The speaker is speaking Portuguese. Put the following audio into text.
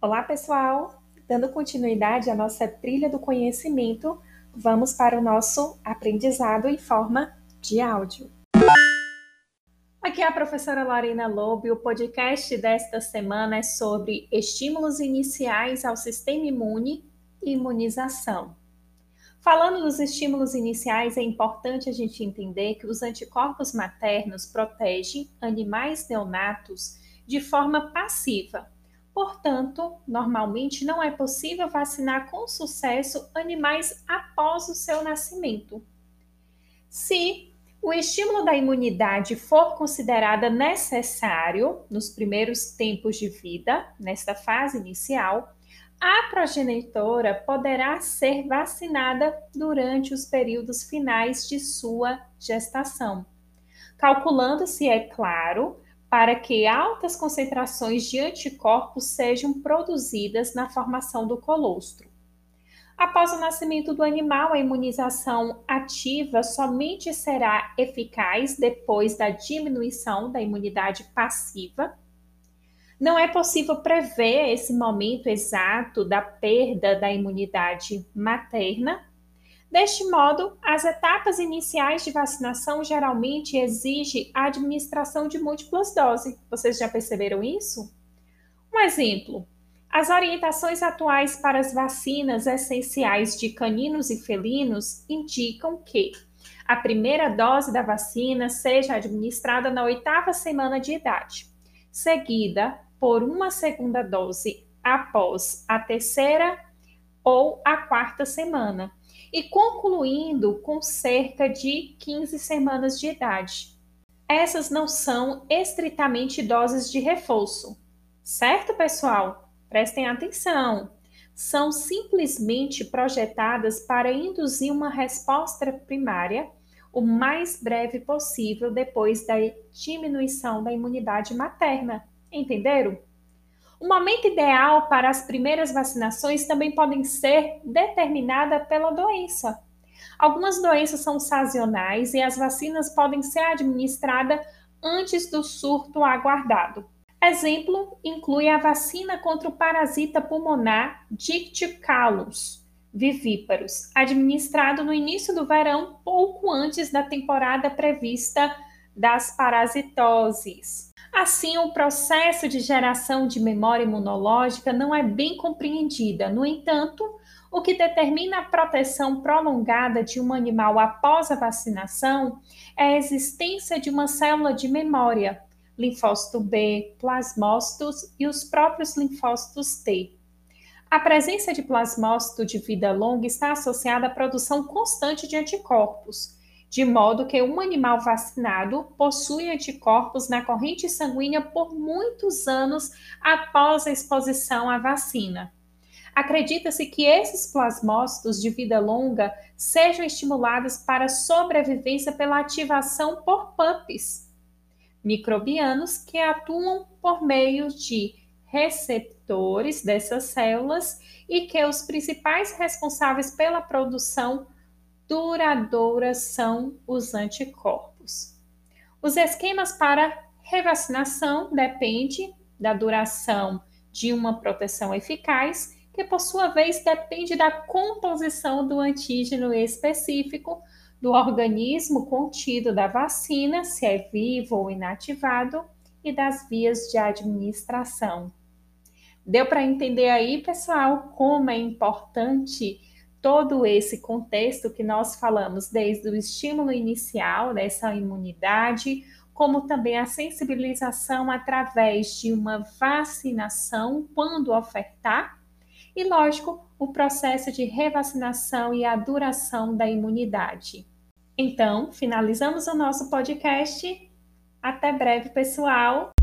Olá, pessoal! Dando continuidade à nossa trilha do conhecimento, vamos para o nosso aprendizado em forma de áudio. Aqui é a professora Lorena Lobo e o podcast desta semana é sobre estímulos iniciais ao sistema imune e imunização. Falando dos estímulos iniciais, é importante a gente entender que os anticorpos maternos protegem animais neonatos de forma passiva Portanto, normalmente não é possível vacinar com sucesso animais após o seu nascimento. Se o estímulo da imunidade for considerado necessário nos primeiros tempos de vida, nesta fase inicial, a progenitora poderá ser vacinada durante os períodos finais de sua gestação, calculando-se, é claro, para que altas concentrações de anticorpos sejam produzidas na formação do colostro. Após o nascimento do animal, a imunização ativa somente será eficaz depois da diminuição da imunidade passiva. Não é possível prever esse momento exato da perda da imunidade materna, Deste modo, as etapas iniciais de vacinação geralmente exigem a administração de múltiplas doses. Vocês já perceberam isso? Um exemplo: as orientações atuais para as vacinas essenciais de caninos e felinos indicam que a primeira dose da vacina seja administrada na oitava semana de idade, seguida por uma segunda dose após a terceira ou a quarta semana e concluindo com cerca de 15 semanas de idade. Essas não são estritamente doses de reforço, certo, pessoal? Prestem atenção. São simplesmente projetadas para induzir uma resposta primária o mais breve possível depois da diminuição da imunidade materna. Entenderam? O momento ideal para as primeiras vacinações também podem ser determinada pela doença. Algumas doenças são sazonais e as vacinas podem ser administradas antes do surto aguardado. Exemplo inclui a vacina contra o parasita pulmonar Dicticalus vivíparos, administrado no início do verão, pouco antes da temporada prevista das parasitoses. Assim, o processo de geração de memória imunológica não é bem compreendida. No entanto, o que determina a proteção prolongada de um animal após a vacinação é a existência de uma célula de memória, linfócito B, plasmócitos e os próprios linfócitos T. A presença de plasmócito de vida longa está associada à produção constante de anticorpos, de modo que um animal vacinado possui anticorpos na corrente sanguínea por muitos anos após a exposição à vacina. Acredita-se que esses plasmócitos de vida longa sejam estimulados para sobrevivência pela ativação por PUPs, microbianos que atuam por meio de receptores dessas células e que os principais responsáveis pela produção duradouras são os anticorpos. Os esquemas para revacinação dependem da duração de uma proteção eficaz, que por sua vez depende da composição do antígeno específico do organismo contido da vacina, se é vivo ou inativado, e das vias de administração. Deu para entender aí, pessoal, como é importante todo esse contexto que nós falamos, desde o estímulo inicial dessa imunidade, como também a sensibilização através de uma vacinação, quando ofertar, e, lógico, o processo de revacinação e a duração da imunidade. Então, finalizamos o nosso podcast. Até breve, pessoal!